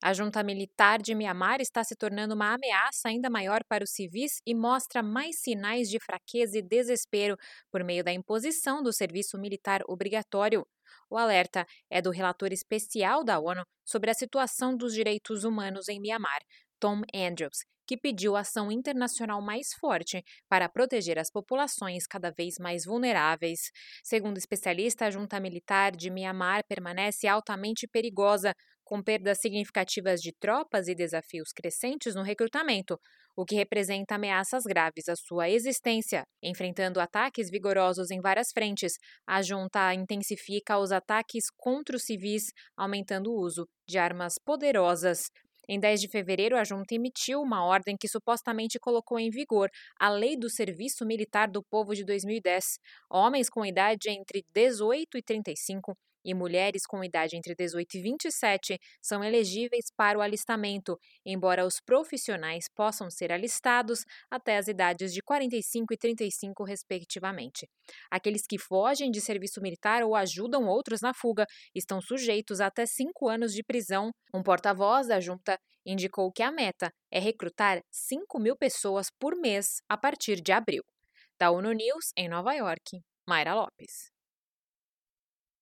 A junta militar de Mianmar está se tornando uma ameaça ainda maior para os civis e mostra mais sinais de fraqueza e desespero por meio da imposição do serviço militar obrigatório. O alerta é do relator especial da ONU sobre a situação dos direitos humanos em Mianmar, Tom Andrews, que pediu ação internacional mais forte para proteger as populações cada vez mais vulneráveis. Segundo especialista, a junta militar de Mianmar permanece altamente perigosa, com perdas significativas de tropas e desafios crescentes no recrutamento, o que representa ameaças graves à sua existência. Enfrentando ataques vigorosos em várias frentes, a junta intensifica os ataques contra os civis, aumentando o uso de armas poderosas. Em 10 de fevereiro, a junta emitiu uma ordem que supostamente colocou em vigor a Lei do Serviço Militar do Povo de 2010. Homens com idade entre 18 e 35 e mulheres com idade entre 18 e 27 são elegíveis para o alistamento, embora os profissionais possam ser alistados até as idades de 45 e 35, respectivamente. Aqueles que fogem de serviço militar ou ajudam outros na fuga estão sujeitos a até cinco anos de prisão. Um porta-voz da junta indicou que a meta é recrutar 5 mil pessoas por mês a partir de abril. Da ONU News, em Nova York, Mayra Lopes.